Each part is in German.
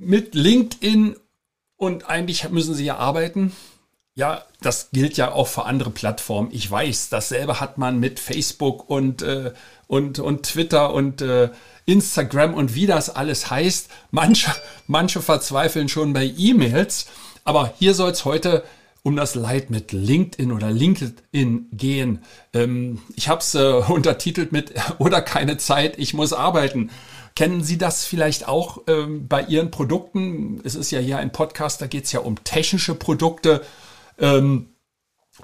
mit LinkedIn und eigentlich müssen Sie ja arbeiten? Ja, das gilt ja auch für andere Plattformen. Ich weiß, dasselbe hat man mit Facebook und, äh, und, und Twitter und äh, Instagram und wie das alles heißt. Manche, manche verzweifeln schon bei E-Mails. Aber hier soll es heute um das Leid mit LinkedIn oder LinkedIn gehen. Ähm, ich habe es äh, untertitelt mit oder keine Zeit, ich muss arbeiten. Kennen Sie das vielleicht auch ähm, bei Ihren Produkten? Es ist ja hier ein Podcast, da geht es ja um technische Produkte. Ähm,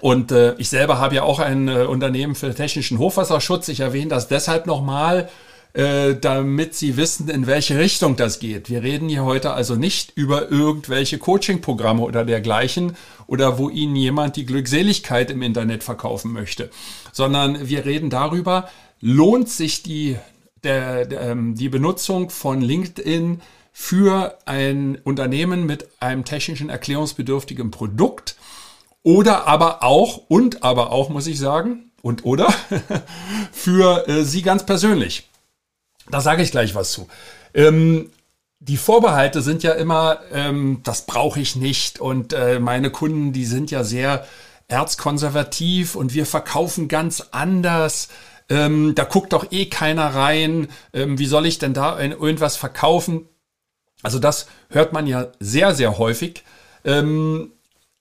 und äh, ich selber habe ja auch ein äh, Unternehmen für technischen Hochwasserschutz. Ich erwähne das deshalb nochmal, damit Sie wissen, in welche Richtung das geht. Wir reden hier heute also nicht über irgendwelche Coaching-Programme oder dergleichen oder wo Ihnen jemand die Glückseligkeit im Internet verkaufen möchte, sondern wir reden darüber, lohnt sich die, der, der, ähm, die Benutzung von LinkedIn für ein Unternehmen mit einem technischen erklärungsbedürftigen Produkt oder aber auch, und aber auch, muss ich sagen, und oder, für äh, Sie ganz persönlich. Da sage ich gleich was zu. Ähm, die Vorbehalte sind ja immer, ähm, das brauche ich nicht. Und äh, meine Kunden, die sind ja sehr erzkonservativ und wir verkaufen ganz anders. Ähm, da guckt doch eh keiner rein. Ähm, wie soll ich denn da irgendwas verkaufen? Also das hört man ja sehr, sehr häufig. Ähm,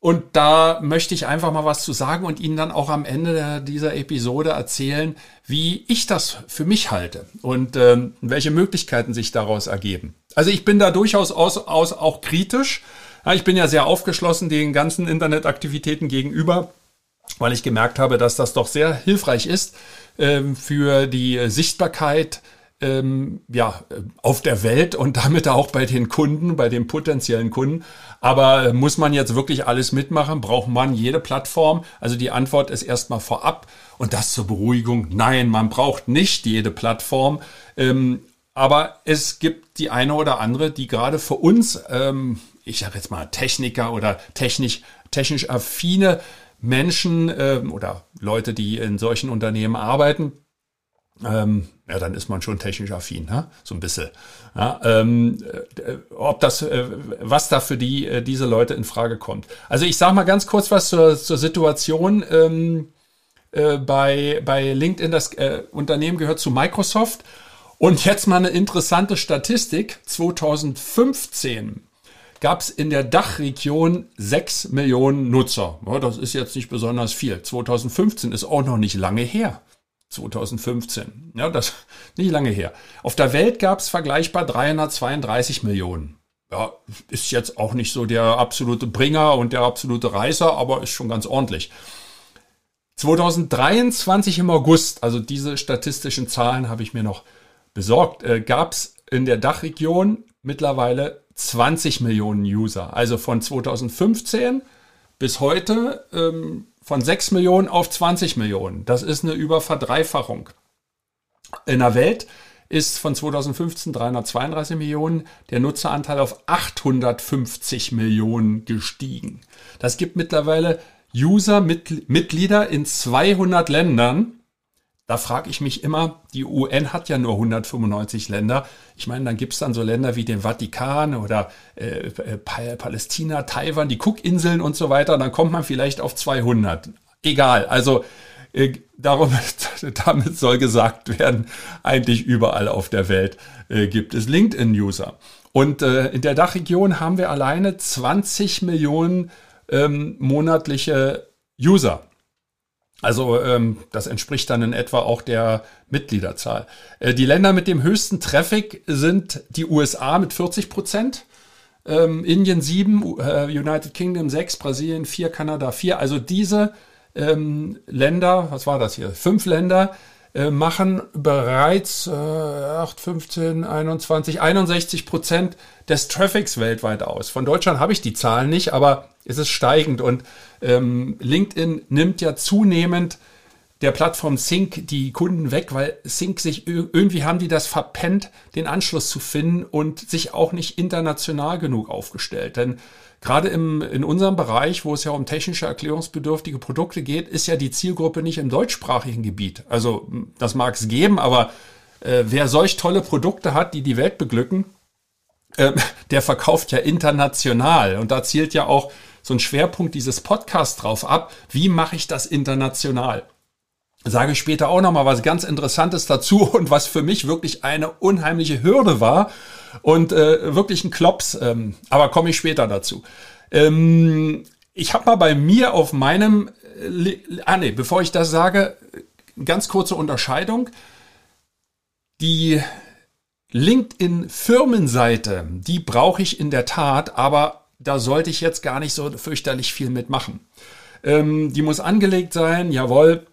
und da möchte ich einfach mal was zu sagen und Ihnen dann auch am Ende dieser Episode erzählen, wie ich das für mich halte und ähm, welche Möglichkeiten sich daraus ergeben. Also ich bin da durchaus aus, aus auch kritisch. Ja, ich bin ja sehr aufgeschlossen den ganzen Internetaktivitäten gegenüber, weil ich gemerkt habe, dass das doch sehr hilfreich ist ähm, für die Sichtbarkeit ähm, ja, auf der Welt und damit auch bei den Kunden, bei den potenziellen Kunden. Aber muss man jetzt wirklich alles mitmachen? Braucht man jede Plattform? Also die Antwort ist erstmal vorab und das zur Beruhigung. Nein, man braucht nicht jede Plattform. Ähm, aber es gibt die eine oder andere, die gerade für uns, ähm, ich sage jetzt mal Techniker oder technisch, technisch affine Menschen ähm, oder Leute, die in solchen Unternehmen arbeiten, ähm, ja, dann ist man schon technisch affin, ne? so ein bisschen. Ja, ähm, äh, ob das, äh, was da für die äh, diese Leute in Frage kommt. Also ich sage mal ganz kurz was zur, zur Situation. Ähm, äh, bei, bei LinkedIn, das äh, Unternehmen gehört zu Microsoft. Und jetzt mal eine interessante Statistik. 2015 gab es in der Dachregion 6 Millionen Nutzer. Ja, das ist jetzt nicht besonders viel. 2015 ist auch noch nicht lange her. 2015. Ja, das nicht lange her. Auf der Welt gab es vergleichbar 332 Millionen. Ja, ist jetzt auch nicht so der absolute Bringer und der absolute Reißer, aber ist schon ganz ordentlich. 2023 im August, also diese statistischen Zahlen habe ich mir noch besorgt, äh, gab es in der Dachregion mittlerweile 20 Millionen User. Also von 2015 bis heute ähm, von 6 Millionen auf 20 Millionen. Das ist eine Überverdreifachung. In der Welt ist von 2015 332 Millionen der Nutzeranteil auf 850 Millionen gestiegen. Das gibt mittlerweile User-Mitglieder in 200 Ländern da frage ich mich immer, die UN hat ja nur 195 Länder. Ich meine, dann gibt's dann so Länder wie den Vatikan oder äh, äh Palästina, Taiwan, die Cookinseln und so weiter. Dann kommt man vielleicht auf 200. Egal, also äh, darum, damit soll gesagt werden, eigentlich überall auf der Welt äh, gibt es LinkedIn-User. Und äh, in der Dachregion haben wir alleine 20 Millionen ähm, monatliche User. Also ähm, das entspricht dann in etwa auch der Mitgliederzahl. Äh, die Länder mit dem höchsten Traffic sind die USA mit 40 Prozent, ähm, Indien 7, äh, United Kingdom 6, Brasilien 4, Kanada 4. Also diese ähm, Länder, was war das hier? Fünf Länder äh, machen bereits äh, 8, 15, 21, 61 Prozent des Traffics weltweit aus. Von Deutschland habe ich die Zahlen nicht, aber es ist steigend und ähm, LinkedIn nimmt ja zunehmend der Plattform Sync die Kunden weg, weil Sync sich irgendwie haben die das verpennt, den Anschluss zu finden und sich auch nicht international genug aufgestellt. Denn gerade im, in unserem Bereich, wo es ja um technische erklärungsbedürftige Produkte geht, ist ja die Zielgruppe nicht im deutschsprachigen Gebiet. Also das mag es geben, aber äh, wer solch tolle Produkte hat, die die Welt beglücken, äh, der verkauft ja international. Und da zielt ja auch so ein Schwerpunkt dieses Podcasts drauf ab. Wie mache ich das international? Sage ich später auch nochmal was ganz Interessantes dazu und was für mich wirklich eine unheimliche Hürde war und äh, wirklich ein Klops. Ähm, aber komme ich später dazu. Ähm, ich habe mal bei mir auf meinem, äh, ah nee, bevor ich das sage, ganz kurze Unterscheidung. Die LinkedIn-Firmenseite, die brauche ich in der Tat, aber da sollte ich jetzt gar nicht so fürchterlich viel mitmachen. Ähm, die muss angelegt sein, jawohl.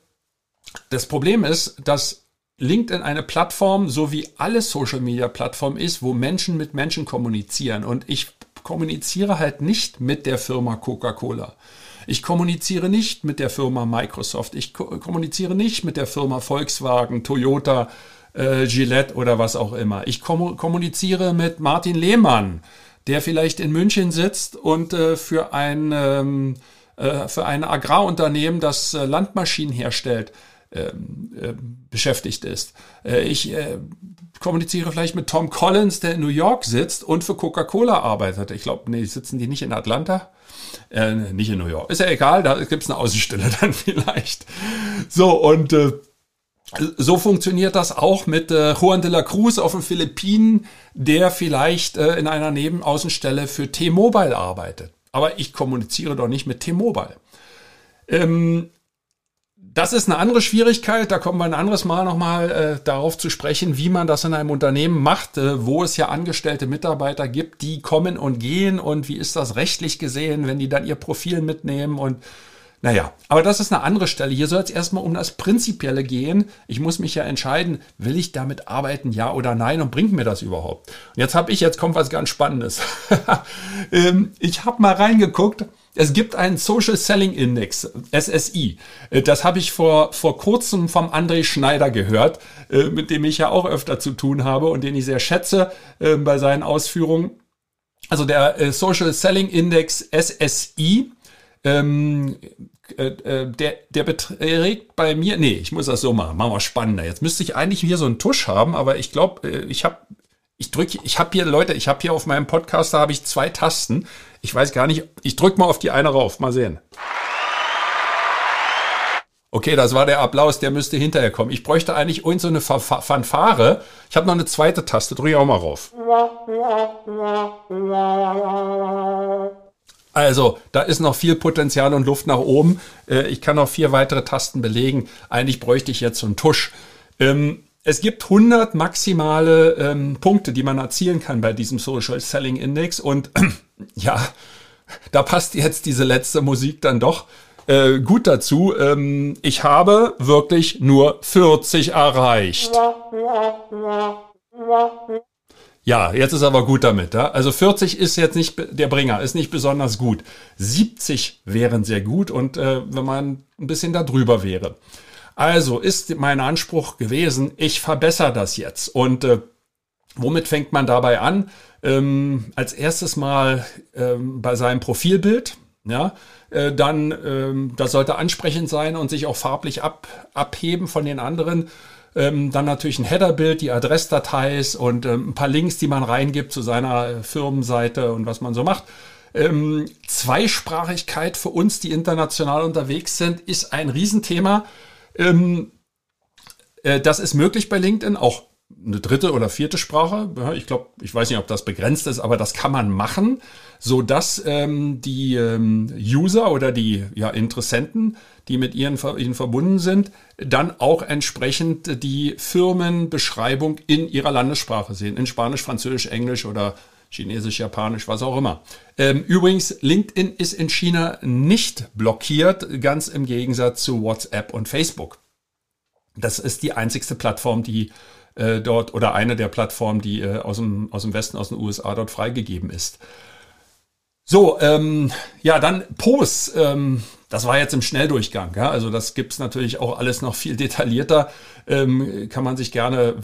Das Problem ist, dass LinkedIn eine Plattform, so wie alle Social-Media-Plattformen ist, wo Menschen mit Menschen kommunizieren. Und ich kommuniziere halt nicht mit der Firma Coca-Cola. Ich kommuniziere nicht mit der Firma Microsoft. Ich ko kommuniziere nicht mit der Firma Volkswagen, Toyota, äh, Gillette oder was auch immer. Ich kom kommuniziere mit Martin Lehmann, der vielleicht in München sitzt und äh, für ein ähm, äh, für ein Agrarunternehmen, das äh, Landmaschinen herstellt, beschäftigt ist. Äh, ich äh, kommuniziere vielleicht mit Tom Collins, der in New York sitzt und für Coca-Cola arbeitet. Ich glaube, nee, sitzen die nicht in Atlanta? Äh, nicht in New York. Ist ja egal, da gibt es eine Außenstelle dann vielleicht. So, und äh, so funktioniert das auch mit äh, Juan de la Cruz auf den Philippinen, der vielleicht äh, in einer Nebenaußenstelle für T-Mobile arbeitet. Aber ich kommuniziere doch nicht mit T-Mobile. Ähm, das ist eine andere Schwierigkeit, da kommen wir ein anderes Mal nochmal äh, darauf zu sprechen, wie man das in einem Unternehmen macht, äh, wo es ja angestellte Mitarbeiter gibt, die kommen und gehen und wie ist das rechtlich gesehen, wenn die dann ihr Profil mitnehmen und naja, aber das ist eine andere Stelle. Hier soll es erstmal um das Prinzipielle gehen. Ich muss mich ja entscheiden, will ich damit arbeiten, ja oder nein und bringt mir das überhaupt? Und jetzt habe ich, jetzt kommt was ganz Spannendes. ähm, ich habe mal reingeguckt. Es gibt einen Social Selling Index, SSI. Äh, das habe ich vor, vor kurzem vom André Schneider gehört, äh, mit dem ich ja auch öfter zu tun habe und den ich sehr schätze äh, bei seinen Ausführungen. Also der Social Selling Index SSI ähm, äh, äh, der, der beträgt bei mir, nee, ich muss das so machen, machen wir spannender. Jetzt müsste ich eigentlich hier so einen Tusch haben, aber ich glaube, ich habe, ich drücke, ich habe hier, Leute, ich habe hier auf meinem Podcast, da habe ich zwei Tasten. Ich weiß gar nicht, ich drücke mal auf die eine rauf, mal sehen. Okay, das war der Applaus, der müsste hinterher kommen. Ich bräuchte eigentlich irgend so eine Fanfare. Ich habe noch eine zweite Taste, drücke ich auch mal rauf. Also, da ist noch viel Potenzial und Luft nach oben. Äh, ich kann noch vier weitere Tasten belegen. Eigentlich bräuchte ich jetzt so einen Tusch. Ähm, es gibt 100 maximale ähm, Punkte, die man erzielen kann bei diesem Social Selling Index. Und ja, da passt jetzt diese letzte Musik dann doch äh, gut dazu. Ähm, ich habe wirklich nur 40 erreicht. Ja, jetzt ist aber gut damit. Ja? Also 40 ist jetzt nicht der Bringer, ist nicht besonders gut. 70 wären sehr gut und äh, wenn man ein bisschen darüber wäre. Also ist mein Anspruch gewesen, ich verbessere das jetzt. Und äh, womit fängt man dabei an? Ähm, als erstes mal ähm, bei seinem Profilbild. Ja, äh, dann, ähm, das sollte ansprechend sein und sich auch farblich ab, abheben von den anderen. Ähm, dann natürlich ein Headerbild, die Adressdateis und ähm, ein paar Links, die man reingibt zu seiner Firmenseite und was man so macht. Ähm, Zweisprachigkeit für uns, die international unterwegs sind, ist ein Riesenthema. Ähm, äh, das ist möglich bei LinkedIn, auch eine dritte oder vierte Sprache. Ich glaube, ich weiß nicht, ob das begrenzt ist, aber das kann man machen, so dass ähm, die ähm, User oder die ja, Interessenten, die mit ihren, ihnen verbunden sind, dann auch entsprechend die Firmenbeschreibung in ihrer Landessprache sehen, in Spanisch, Französisch, Englisch oder Chinesisch, Japanisch, was auch immer. Ähm, übrigens, LinkedIn ist in China nicht blockiert, ganz im Gegensatz zu WhatsApp und Facebook. Das ist die einzigste Plattform, die äh, dort oder eine der Plattformen, die äh, aus, dem, aus dem Westen, aus den USA dort freigegeben ist. So, ähm, ja, dann Posts. Ähm, das war jetzt im Schnelldurchgang. Ja? Also das gibt's natürlich auch alles noch viel detaillierter. Ähm, kann man sich gerne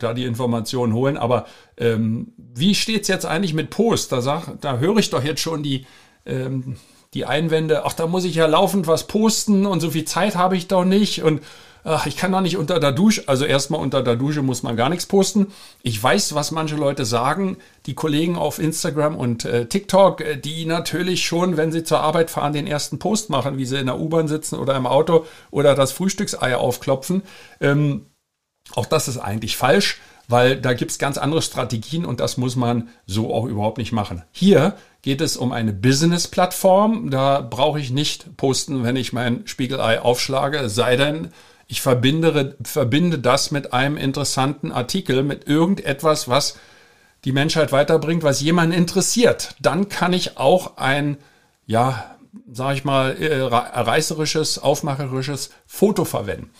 da die Informationen holen. Aber ähm, wie steht's jetzt eigentlich mit Posts? Da, sag, da höre ich doch jetzt schon die, ähm, die Einwände, ach, da muss ich ja laufend was posten und so viel Zeit habe ich doch nicht. Und ach, ich kann doch nicht unter der Dusche, also erstmal unter der Dusche muss man gar nichts posten. Ich weiß, was manche Leute sagen, die Kollegen auf Instagram und äh, TikTok, äh, die natürlich schon, wenn sie zur Arbeit fahren, den ersten Post machen, wie sie in der U-Bahn sitzen oder im Auto oder das Frühstückseier aufklopfen. Ähm, auch das ist eigentlich falsch, weil da gibt's ganz andere Strategien und das muss man so auch überhaupt nicht machen. Hier geht es um eine Business-Plattform. Da brauche ich nicht posten, wenn ich mein Spiegelei aufschlage, sei denn, ich verbinde, verbinde das mit einem interessanten Artikel, mit irgendetwas, was die Menschheit weiterbringt, was jemanden interessiert. Dann kann ich auch ein, ja, sag ich mal, äh, reißerisches, aufmacherisches Foto verwenden.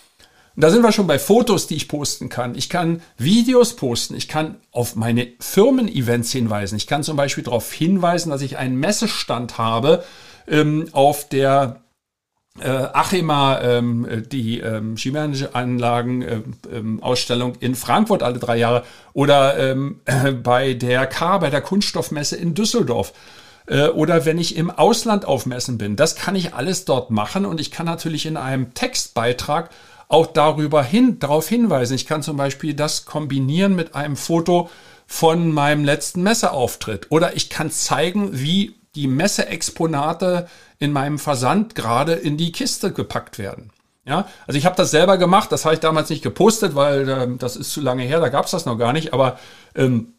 Und da sind wir schon bei Fotos, die ich posten kann. Ich kann Videos posten. Ich kann auf meine Firmen-Events hinweisen. Ich kann zum Beispiel darauf hinweisen, dass ich einen Messestand habe ähm, auf der äh, Achima, ähm, die ähm, Anlagen äh, ähm, Ausstellung in Frankfurt alle drei Jahre oder ähm, äh, bei der K, bei der Kunststoffmesse in Düsseldorf äh, oder wenn ich im Ausland auf Messen bin. Das kann ich alles dort machen und ich kann natürlich in einem Textbeitrag auch darüber hin, darauf hinweisen. Ich kann zum Beispiel das kombinieren mit einem Foto von meinem letzten Messeauftritt oder ich kann zeigen, wie die Messeexponate in meinem Versand gerade in die Kiste gepackt werden. Ja, also ich habe das selber gemacht, das habe ich damals nicht gepostet, weil äh, das ist zu lange her, da gab es das noch gar nicht, aber ähm,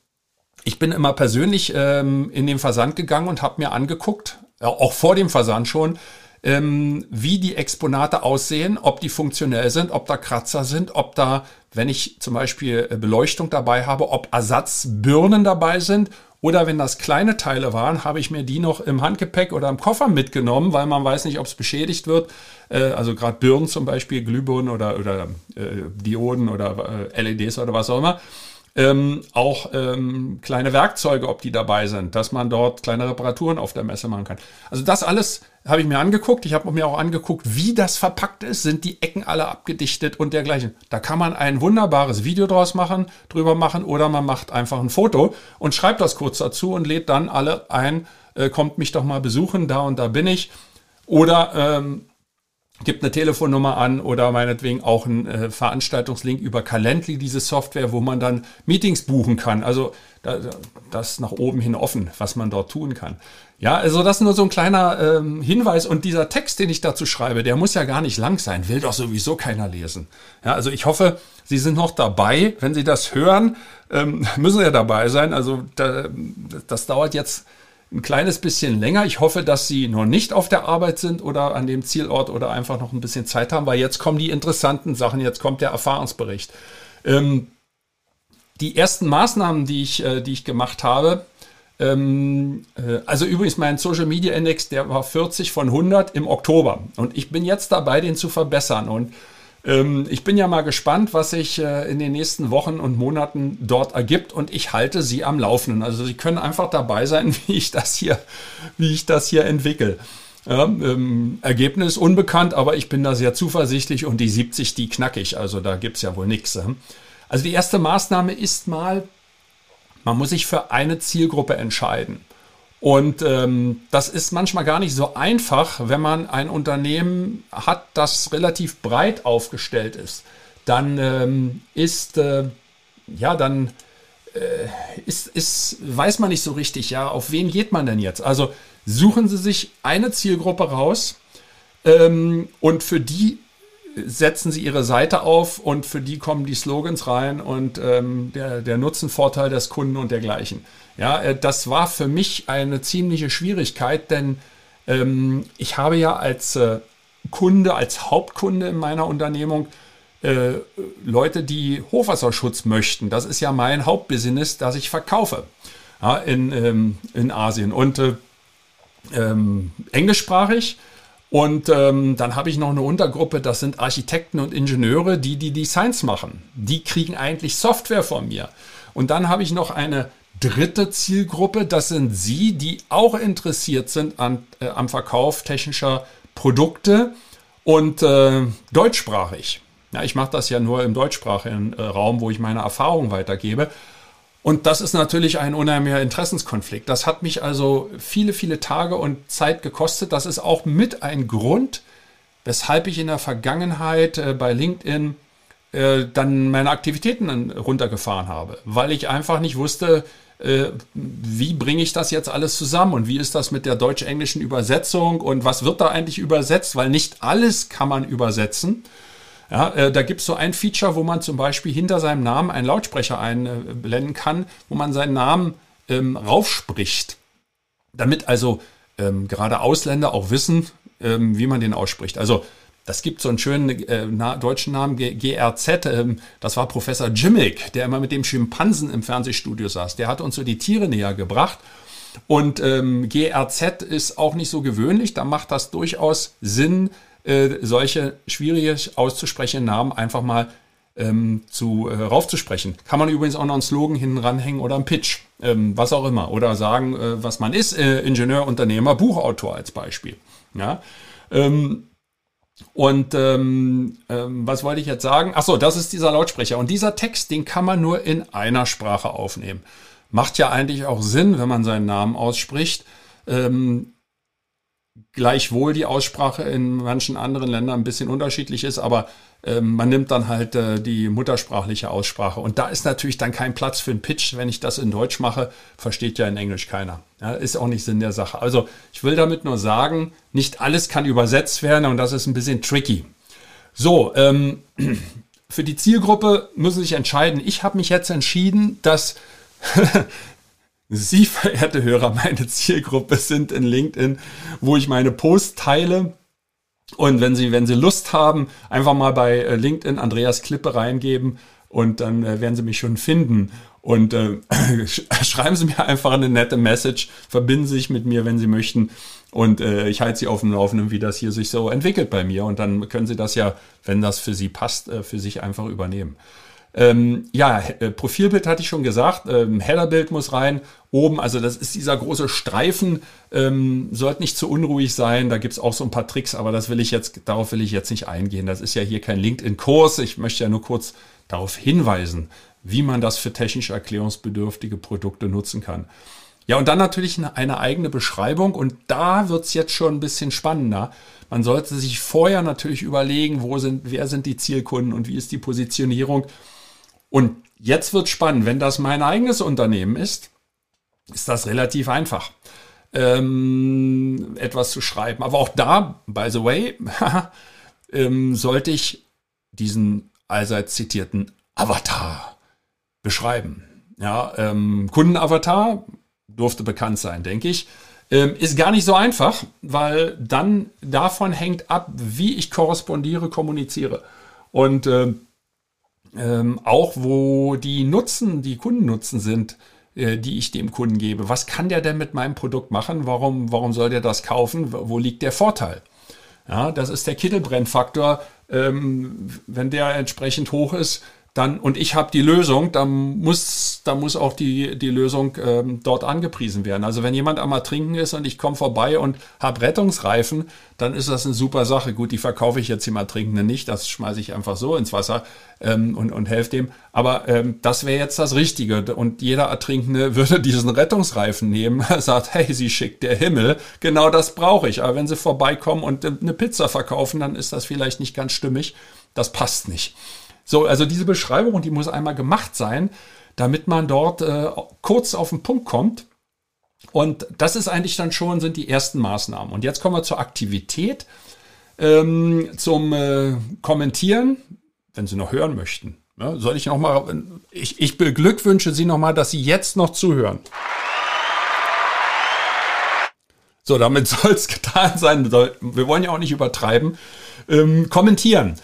ich bin immer persönlich ähm, in den Versand gegangen und habe mir angeguckt, auch vor dem Versand schon, ähm, wie die Exponate aussehen, ob die funktionell sind, ob da Kratzer sind, ob da, wenn ich zum Beispiel äh, Beleuchtung dabei habe, ob Ersatzbirnen dabei sind oder wenn das kleine Teile waren, habe ich mir die noch im Handgepäck oder im Koffer mitgenommen, weil man weiß nicht, ob es beschädigt wird. Äh, also gerade Birnen zum Beispiel, Glühbirnen oder, oder äh, Dioden oder äh, LEDs oder was auch immer. Ähm, auch ähm, kleine Werkzeuge, ob die dabei sind, dass man dort kleine Reparaturen auf der Messe machen kann. Also das alles habe ich mir angeguckt. Ich habe mir auch angeguckt, wie das verpackt ist. Sind die Ecken alle abgedichtet und dergleichen. Da kann man ein wunderbares Video draus machen, drüber machen oder man macht einfach ein Foto und schreibt das kurz dazu und lädt dann alle ein, äh, kommt mich doch mal besuchen, da und da bin ich. Oder ähm, gibt eine Telefonnummer an oder meinetwegen auch einen äh, Veranstaltungslink über Calendly, diese Software, wo man dann Meetings buchen kann. Also da, das nach oben hin offen, was man dort tun kann. Ja, also das ist nur so ein kleiner ähm, Hinweis. Und dieser Text, den ich dazu schreibe, der muss ja gar nicht lang sein, will doch sowieso keiner lesen. Ja, also ich hoffe, Sie sind noch dabei. Wenn Sie das hören, ähm, müssen Sie ja dabei sein. Also da, das dauert jetzt ein kleines bisschen länger. Ich hoffe, dass Sie noch nicht auf der Arbeit sind oder an dem Zielort oder einfach noch ein bisschen Zeit haben, weil jetzt kommen die interessanten Sachen, jetzt kommt der Erfahrungsbericht. Ähm, die ersten Maßnahmen, die ich, äh, die ich gemacht habe, ähm, äh, also übrigens mein Social Media Index, der war 40 von 100 im Oktober und ich bin jetzt dabei, den zu verbessern und ähm, ich bin ja mal gespannt, was sich äh, in den nächsten Wochen und Monaten dort ergibt und ich halte Sie am Laufenden. Also Sie können einfach dabei sein, wie ich das hier, wie ich das hier entwickle. Ja, ähm, Ergebnis unbekannt, aber ich bin da sehr zuversichtlich und die 70, die knackig. Also da gibt's ja wohl nichts. Also die erste Maßnahme ist mal, man muss sich für eine Zielgruppe entscheiden. Und ähm, das ist manchmal gar nicht so einfach, wenn man ein Unternehmen hat, das relativ breit aufgestellt ist. Dann ähm, ist, äh, ja, dann äh, ist, ist, weiß man nicht so richtig, ja, auf wen geht man denn jetzt? Also suchen Sie sich eine Zielgruppe raus ähm, und für die setzen sie ihre Seite auf und für die kommen die Slogans rein und ähm, der, der Nutzenvorteil des Kunden und dergleichen. Ja, äh, das war für mich eine ziemliche Schwierigkeit, denn ähm, ich habe ja als äh, Kunde, als Hauptkunde in meiner Unternehmung äh, Leute, die Hochwasserschutz möchten. Das ist ja mein Hauptbusiness, das ich verkaufe ja, in, ähm, in Asien und äh, ähm, englischsprachig Und ähm, dann habe ich noch eine Untergruppe, das sind Architekten und Ingenieure, die die Designs machen. Die kriegen eigentlich Software von mir. Und dann habe ich noch eine dritte Zielgruppe, das sind Sie, die auch interessiert sind an, äh, am Verkauf technischer Produkte und äh, deutschsprachig. Ja, ich mache das ja nur im deutschsprachigen äh, Raum, wo ich meine Erfahrungen weitergebe. Und das ist natürlich ein unheimlicher Interessenskonflikt. Das hat mich also viele, viele Tage und Zeit gekostet. Das ist auch mit ein Grund, weshalb ich in der Vergangenheit äh, bei LinkedIn äh, dann meine Aktivitäten runtergefahren habe, weil ich einfach nicht wusste, äh, wie bringe ich das jetzt alles zusammen und wie ist das mit der deutsch-englischen Übersetzung und was wird da eigentlich übersetzt, weil nicht alles kann man übersetzen. Ja, äh, da gibt es so ein Feature, wo man zum Beispiel hinter seinem Namen einen Lautsprecher einblenden kann, wo man seinen Namen ähm, raufspricht. Damit also ähm, gerade Ausländer auch wissen, ähm, wie man den ausspricht. Also das gibt so einen schönen äh, na, deutschen Namen, G GRZ. Ähm, das war Professor Jimmick, der immer mit dem Schimpansen im Fernsehstudio saß. Der hat uns so die Tiere näher gebracht. Und ähm, GRZ ist auch nicht so gewöhnlich. Da macht das durchaus Sinn, äh, solche schwierig auszusprechenden Namen einfach mal ähm, zu, äh, raufzusprechen. Kann man übrigens auch noch einen Slogan hinten ranhängen oder einen Pitch, ähm, was auch immer. Oder sagen, äh, was man ist, äh, Ingenieur, Unternehmer, Buchautor als Beispiel. Ja. Ähm, und ähm, ähm, was wollte ich jetzt sagen? Ach so, das ist dieser Lautsprecher. Und dieser Text, den kann man nur in einer Sprache aufnehmen. Macht ja eigentlich auch Sinn, wenn man seinen Namen ausspricht. Ähm, gleichwohl die Aussprache in manchen anderen Ländern ein bisschen unterschiedlich ist, aber äh, man nimmt dann halt äh, die muttersprachliche Aussprache. Und da ist natürlich dann kein Platz für einen Pitch. Wenn ich das in Deutsch mache, versteht ja in Englisch keiner. Ja, ist auch nicht Sinn der Sache. Also ich will damit nur sagen, nicht alles kann übersetzt werden und das ist ein bisschen tricky. So, ähm, für die Zielgruppe müssen sich entscheiden. Ich habe mich jetzt entschieden, dass Sie, verehrte Hörer, meine Zielgruppe sind in LinkedIn, wo ich meine Posts teile. Und wenn Sie, wenn Sie Lust haben, einfach mal bei äh, LinkedIn Andreas Klippe reingeben und dann äh, werden Sie mich schon finden. Und äh, schreiben Sie mir einfach eine nette Message, verbinden Sie sich mit mir, wenn Sie möchten. Und äh, ich halte Sie auf dem Laufenden, wie das hier sich so entwickelt bei mir. Und dann können Sie das ja, wenn das für Sie passt, äh, für sich einfach übernehmen. Ähm, ja, äh, Profilbild hatte ich schon gesagt, ähm, Headerbild muss rein, oben, also das ist dieser große Streifen, ähm, sollte nicht zu unruhig sein, da gibt's auch so ein paar Tricks, aber das will ich jetzt, darauf will ich jetzt nicht eingehen. Das ist ja hier kein LinkedIn-Kurs, ich möchte ja nur kurz darauf hinweisen, wie man das für technisch erklärungsbedürftige Produkte nutzen kann. Ja, und dann natürlich eine, eigene Beschreibung und da wird's jetzt schon ein bisschen spannender. Man sollte sich vorher natürlich überlegen, wo sind, wer sind die Zielkunden und wie ist die Positionierung. Und jetzt wird spannend, wenn das mein eigenes Unternehmen ist, ist das relativ einfach, ähm, etwas zu schreiben. Aber auch da, by the way, ähm, sollte ich diesen allseits zitierten Avatar beschreiben. Ja, ähm, Kundenavatar durfte bekannt sein, denke ich. Ähm, ist gar nicht so einfach, weil dann davon hängt ab, wie ich korrespondiere, kommuniziere. Und ähm, ähm, auch wo die Nutzen, die Kundennutzen sind, äh, die ich dem Kunden gebe. Was kann der denn mit meinem Produkt machen? Warum, warum soll der das kaufen? Wo liegt der Vorteil? Ja, das ist der Kittelbrennfaktor. Ähm, wenn der entsprechend hoch ist, dann und ich habe die Lösung, dann muss, dann muss auch die, die Lösung ähm, dort angepriesen werden. Also wenn jemand einmal trinken ist und ich komme vorbei und habe Rettungsreifen, dann ist das eine super Sache. Gut, die verkaufe ich jetzt jemand Trinkenden nicht, das schmeiße ich einfach so ins Wasser ähm, und, und helfe dem. Aber ähm, das wäre jetzt das Richtige. Und jeder Ertrinkende würde diesen Rettungsreifen nehmen, sagt, hey, sie schickt der Himmel, genau das brauche ich. Aber wenn sie vorbeikommen und äh, eine Pizza verkaufen, dann ist das vielleicht nicht ganz stimmig. Das passt nicht. So, also diese Beschreibung, die muss einmal gemacht sein, damit man dort äh, kurz auf den Punkt kommt. Und das ist eigentlich dann schon, sind die ersten Maßnahmen. Und jetzt kommen wir zur Aktivität, ähm, zum äh, Kommentieren, wenn Sie noch hören möchten. Ja, soll ich noch mal, ich, ich beglückwünsche Sie noch mal, dass Sie jetzt noch zuhören. So, damit soll es getan sein. Wir wollen ja auch nicht übertreiben. Ähm, kommentieren.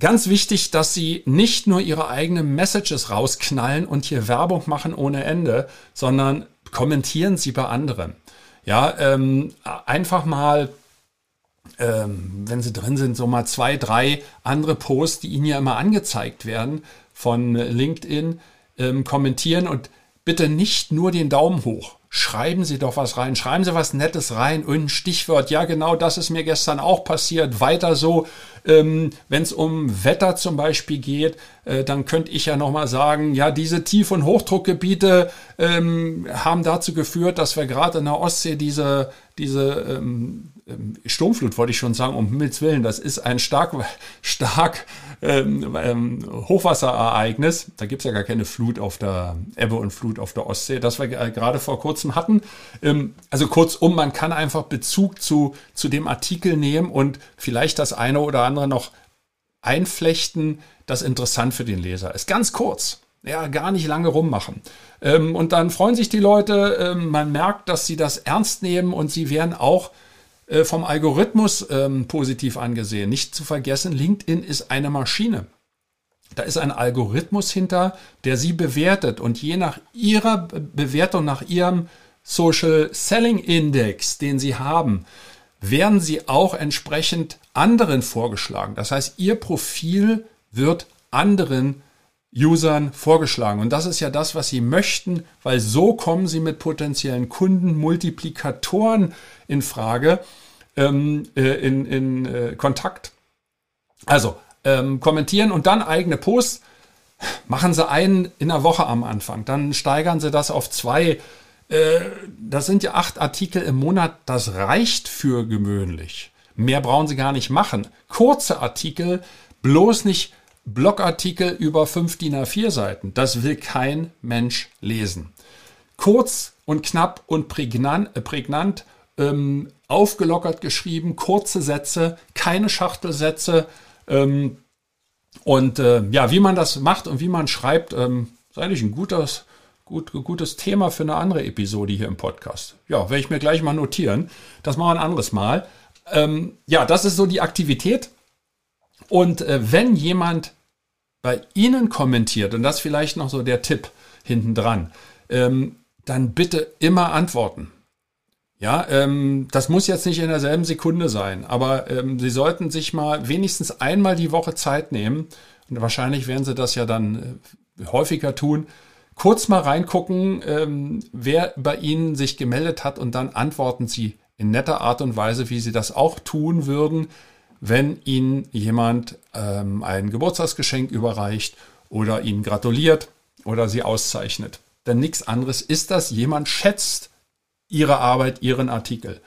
Ganz wichtig, dass Sie nicht nur Ihre eigenen Messages rausknallen und hier Werbung machen ohne Ende, sondern kommentieren Sie bei anderen. Ja, ähm, einfach mal ähm, wenn sie drin sind, so mal zwei, drei andere Posts, die Ihnen ja immer angezeigt werden von LinkedIn, ähm, kommentieren und bitte nicht nur den Daumen hoch. Schreiben Sie doch was rein, schreiben Sie was Nettes rein und ein Stichwort. Ja, genau, das ist mir gestern auch passiert. Weiter so, ähm, wenn es um Wetter zum Beispiel geht, äh, dann könnte ich ja nochmal sagen, ja, diese Tief- und Hochdruckgebiete ähm, haben dazu geführt, dass wir gerade in der Ostsee diese, diese ähm, Sturmflut wollte ich schon sagen, um Himmels Willen, das ist ein stark, stark ähm, ähm, Hochwasserereignis. Da gibt's ja gar keine Flut auf der Ebbe und Flut auf der Ostsee, das wir gerade vor kurzem hatten. Ähm, also kurzum, man kann einfach Bezug zu, zu dem Artikel nehmen und vielleicht das eine oder andere noch einflechten, das interessant für den Leser ist. Ganz kurz. Ja, gar nicht lange rummachen. Ähm, und dann freuen sich die Leute, ähm, man merkt, dass sie das ernst nehmen und sie werden auch äh, vom Algorithmus ähm, positiv angesehen. Nicht zu vergessen, LinkedIn ist eine Maschine. Da ist ein Algorithmus hinter, der sie bewertet und je nach ihrer Bewertung, nach ihrem Social Selling Index, den sie haben, werden sie auch entsprechend anderen vorgeschlagen. Das heißt, ihr Profil wird anderen Usern vorgeschlagen. Und das ist ja das, was sie möchten, weil so kommen sie mit potenziellen Kunden, Multiplikatoren in Frage, ähm, äh, in, in äh, Kontakt. Also, ähm, kommentieren und dann eigene Posts. Machen Sie einen in der Woche am Anfang, dann steigern Sie das auf zwei. Äh, das sind ja acht Artikel im Monat, das reicht für gewöhnlich. Mehr brauchen Sie gar nicht machen. Kurze Artikel, bloß nicht Blogartikel über fünf DIN A4 Seiten. Das will kein Mensch lesen. Kurz und knapp und prägnant, äh, prägnant ähm, aufgelockert geschrieben, kurze Sätze, keine Schachtelsätze. Ähm, und äh, ja, wie man das macht und wie man schreibt, ähm, ist eigentlich ein gutes, gut, gutes Thema für eine andere Episode hier im Podcast. Ja, werde ich mir gleich mal notieren. Das machen wir ein anderes Mal. Ähm, ja, das ist so die Aktivität. Und äh, wenn jemand bei Ihnen kommentiert, und das vielleicht noch so der Tipp hinten dran, ähm, dann bitte immer antworten. Ja, ähm, das muss jetzt nicht in derselben Sekunde sein, aber ähm, Sie sollten sich mal wenigstens einmal die Woche Zeit nehmen, und wahrscheinlich werden Sie das ja dann äh, häufiger tun, kurz mal reingucken, ähm, wer bei Ihnen sich gemeldet hat und dann antworten Sie in netter Art und Weise, wie Sie das auch tun würden, wenn Ihnen jemand ähm, ein Geburtstagsgeschenk überreicht oder Ihnen gratuliert oder Sie auszeichnet. Denn nichts anderes ist das. Jemand schätzt Ihre Arbeit, Ihren Artikel.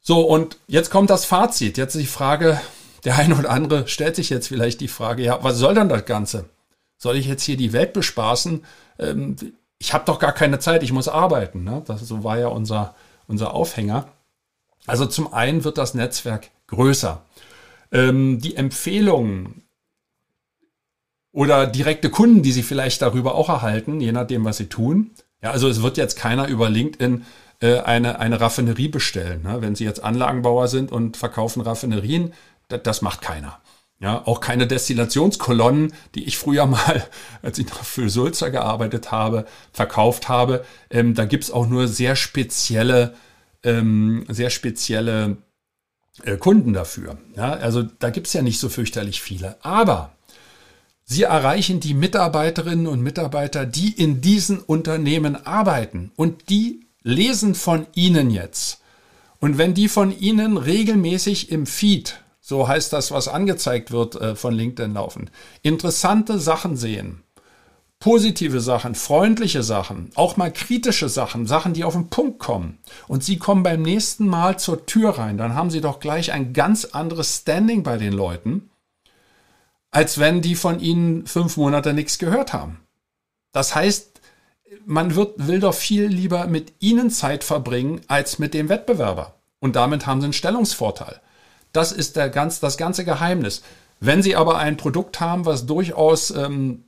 So, und jetzt kommt das Fazit. Jetzt die Frage, der eine oder andere stellt sich jetzt vielleicht die Frage, ja, was soll denn das Ganze? Soll ich jetzt hier die Welt bespaßen? Ähm, ich habe doch gar keine Zeit, ich muss arbeiten. Ne? Das so war ja unser, unser Aufhänger. Also zum einen wird das Netzwerk größer. Ähm, die Empfehlungen oder direkte Kunden, die Sie vielleicht darüber auch erhalten, je nachdem, was Sie tun, ja, also es wird jetzt keiner über LinkedIn äh, eine, eine Raffinerie bestellen. Ne? Wenn Sie jetzt Anlagenbauer sind und verkaufen Raffinerien, das, das macht keiner. Ja, auch keine Destillationskolonnen, die ich früher mal, als ich noch für Sulzer gearbeitet habe, verkauft habe. Ähm, da gibt's auch nur sehr spezielle, ähm, sehr spezielle äh, Kunden dafür. Ja, also da gibt's ja nicht so fürchterlich viele. Aber Sie erreichen die Mitarbeiterinnen und Mitarbeiter, die in diesen Unternehmen arbeiten und die lesen von Ihnen jetzt. Und wenn die von Ihnen regelmäßig im Feed, so heißt das, was angezeigt wird äh, von LinkedIn laufend, interessante Sachen sehen, positive Sachen, freundliche Sachen, auch mal kritische Sachen, Sachen, die auf den Punkt kommen. Und Sie kommen beim nächsten Mal zur Tür rein, dann haben Sie doch gleich ein ganz anderes Standing bei den Leuten als wenn die von ihnen fünf Monate nichts gehört haben. Das heißt, man wird, will doch viel lieber mit ihnen Zeit verbringen als mit dem Wettbewerber. Und damit haben sie einen Stellungsvorteil. Das ist der ganz, das ganze Geheimnis. Wenn Sie aber ein Produkt haben, was durchaus, ähm,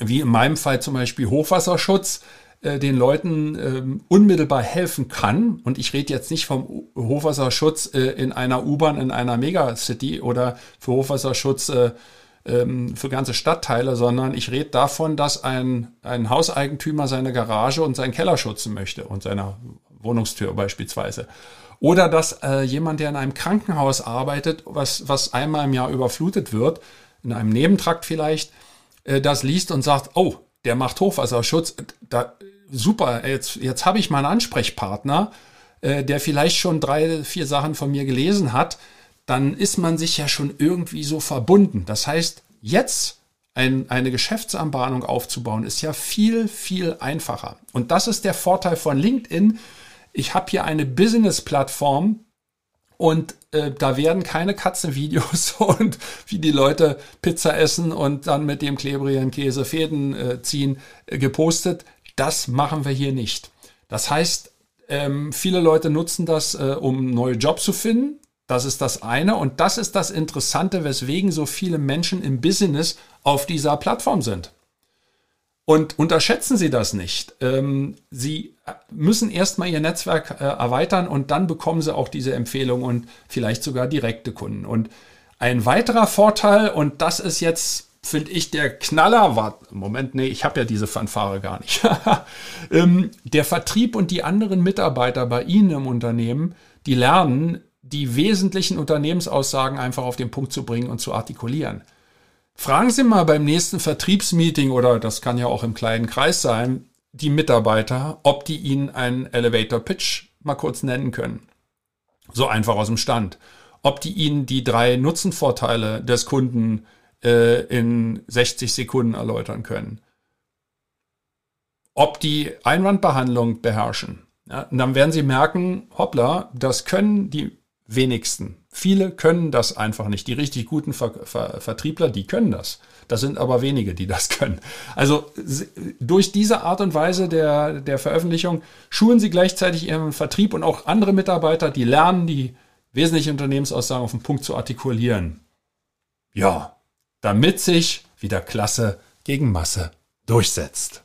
wie in meinem Fall zum Beispiel Hochwasserschutz, äh, den Leuten ähm, unmittelbar helfen kann, und ich rede jetzt nicht vom Hochwasserschutz äh, in einer U-Bahn in einer Megacity oder für Hochwasserschutz äh, ähm, für ganze Stadtteile, sondern ich rede davon, dass ein, ein Hauseigentümer seine Garage und seinen Keller schützen möchte und seine Wohnungstür beispielsweise. Oder dass äh, jemand, der in einem Krankenhaus arbeitet, was, was einmal im Jahr überflutet wird, in einem Nebentrakt vielleicht, äh, das liest und sagt, oh, der macht Hochwasserschutz, da, super, jetzt, jetzt habe ich mal einen Ansprechpartner, äh, der vielleicht schon drei, vier Sachen von mir gelesen hat, dann ist man sich ja schon irgendwie so verbunden. Das heißt, jetzt ein, eine Geschäftsanbahnung aufzubauen, ist ja viel, viel einfacher. Und das ist der Vorteil von LinkedIn. Ich habe hier eine Business-Plattform und äh, da werden keine Katzenvideos und wie die Leute Pizza essen und dann mit dem klebrigen Käse Fäden äh, ziehen äh, gepostet. Das machen wir hier nicht. Das heißt, ähm, viele Leute nutzen das, äh, um neue Jobs zu finden. Das ist das eine. Und das ist das Interessante, weswegen so viele Menschen im Business auf dieser Plattform sind. Und unterschätzen Sie das nicht. Ähm, Sie müssen erstmal Ihr Netzwerk äh, erweitern und dann bekommen Sie auch diese Empfehlung und vielleicht sogar direkte Kunden. Und ein weiterer Vorteil, und das ist jetzt, finde ich, der Knaller, war, Moment, nee, ich habe ja diese Fanfare gar nicht. ähm, der Vertrieb und die anderen Mitarbeiter bei Ihnen im Unternehmen, die lernen, die wesentlichen Unternehmensaussagen einfach auf den Punkt zu bringen und zu artikulieren. Fragen Sie mal beim nächsten Vertriebsmeeting oder das kann ja auch im kleinen Kreis sein, die Mitarbeiter, ob die Ihnen einen Elevator Pitch mal kurz nennen können. So einfach aus dem Stand. Ob die Ihnen die drei Nutzenvorteile des Kunden äh, in 60 Sekunden erläutern können. Ob die Einwandbehandlung beherrschen. Ja, und dann werden Sie merken, hoppla, das können die wenigsten. Viele können das einfach nicht. Die richtig guten Ver Ver Vertriebler, die können das. Das sind aber wenige, die das können. Also durch diese Art und Weise der, der Veröffentlichung schulen sie gleichzeitig ihren Vertrieb und auch andere Mitarbeiter, die lernen, die wesentlichen Unternehmensaussagen auf den Punkt zu artikulieren. Ja, damit sich wieder Klasse gegen Masse durchsetzt.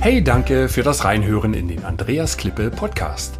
Hey, danke für das Reinhören in den Andreas Klippe Podcast.